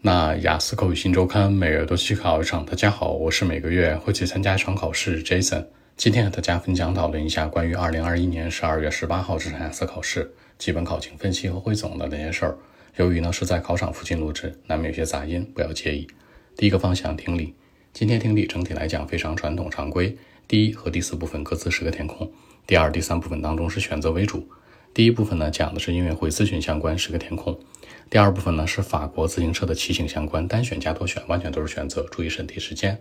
那雅思口语新周刊每月都去考一场。大家好，我是每个月会去参加一场考试 Jason。今天和大家分享讨论一下关于二零二一年十二月十八号这场雅思考试基本考情分析和汇总的那些事儿。由于呢是在考场附近录制，难免有些杂音，不要介意。第一个方向听力，今天听力整体来讲非常传统常规。第一和第四部分各自是个填空，第二、第三部分当中是选择为主。第一部分呢讲的是音乐会咨询相关，是个填空。第二部分呢是法国自行车的骑行相关，单选加多选完全都是选择，注意审题时间。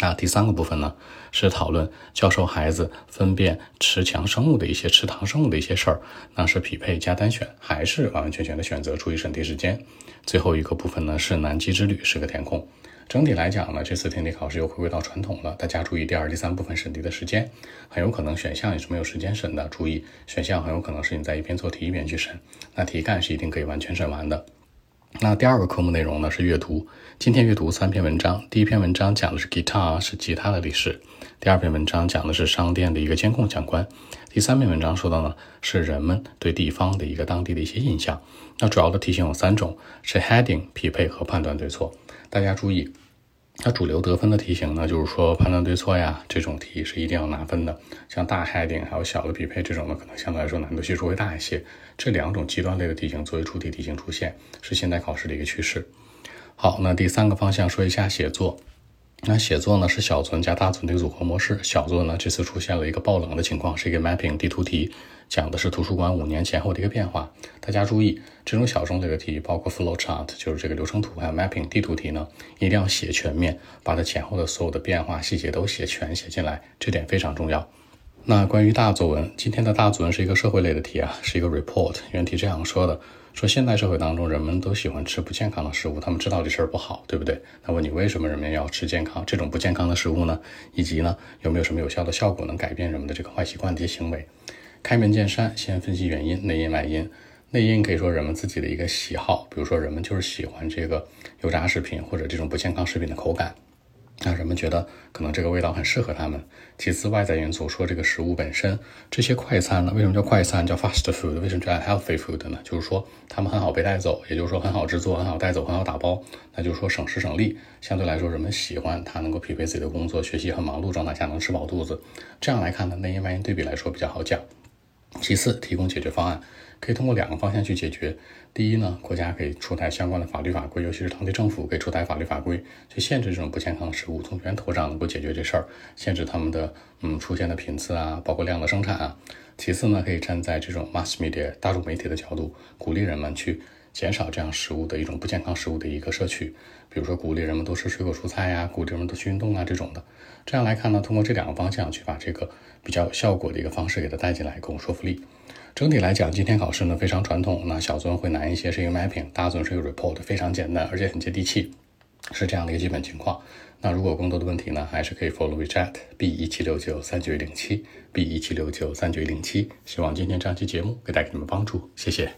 那第三个部分呢是讨论教授孩子分辨吃强生物的一些吃糖生物的一些事儿，那是匹配加单选还是完完全全的选择，注意审题时间。最后一个部分呢是南极之旅，是个填空。整体来讲呢，这次听力考试又回归到传统了。大家注意第二、第三部分审题的时间，很有可能选项也是没有时间审的。注意选项很有可能是你在一边做题一边去审，那题干是一定可以完全审完的。那第二个科目内容呢是阅读，今天阅读三篇文章。第一篇文章讲的是 guitar 是吉他的历史，第二篇文章讲的是商店的一个监控相关，第三篇文章说到呢是人们对地方的一个当地的一些印象。那主要的题型有三种，是 heading 匹配和判断对错。大家注意，它主流得分的题型呢，就是说判断对错呀，这种题是一定要拿分的。像大 heading 还有小的匹配这种呢，可能相对来说难度系数会大一些。这两种极端类的题型作为出题题型出现，是现代考试的一个趋势。好，那第三个方向说一下写作。那写作呢是小作文加大作文的组合模式。小作呢这次出现了一个爆冷的情况，是一个 mapping 地图题，讲的是图书馆五年前后的一个变化。大家注意，这种小众类的题，包括 flow chart 就是这个流程图，还有 mapping 地图题呢，一定要写全面，把它前后的所有的变化细节都写全写进来，这点非常重要。那关于大作文，今天的大作文是一个社会类的题啊，是一个 report。原题这样说的。说现代社会当中，人们都喜欢吃不健康的食物，他们知道这事儿不好，对不对？那问你为什么人们要吃健康这种不健康的食物呢？以及呢，有没有什么有效的效果能改变人们的这个坏习惯的一些行为？开门见山，先分析原因，内因外因。内因可以说人们自己的一个喜好，比如说人们就是喜欢这个油炸食品或者这种不健康食品的口感。让人们觉得可能这个味道很适合他们。其次，外在因素说这个食物本身，这些快餐呢，为什么叫快餐，叫 fast food？为什么叫 healthy food 呢？就是说他们很好被带走，也就是说很好制作，很好带走，很好打包。那就是说省时省力。相对来说，人们喜欢它能够匹配自己的工作、学习很忙碌状态下能吃饱肚子。这样来看呢，内因外因对比来说比较好讲。其次，提供解决方案。可以通过两个方向去解决。第一呢，国家可以出台相关的法律法规，尤其是当地政府可以出台法律法规，去限制这种不健康的食物，从源头上能够解决这事儿，限制他们的嗯出现的频次啊，包括量的生产啊。其次呢，可以站在这种 mass media 大众媒体的角度，鼓励人们去减少这样食物的一种不健康食物的一个摄取，比如说鼓励人们多吃水果蔬菜呀，鼓励人们多去运动啊这种的。这样来看呢，通过这两个方向去把这个比较有效果的一个方式给它带进来，更有说服力。整体来讲，今天考试呢非常传统。那小作文会难一些，是一个 mapping；大作文是一个 report，非常简单，而且很接地气，是这样的一个基本情况。那如果更多的问题呢，还是可以 follow WeChat B 一七六九三九一零七 B 一七六九三九一零七。希望今天这期节目给带给你们帮助，谢谢。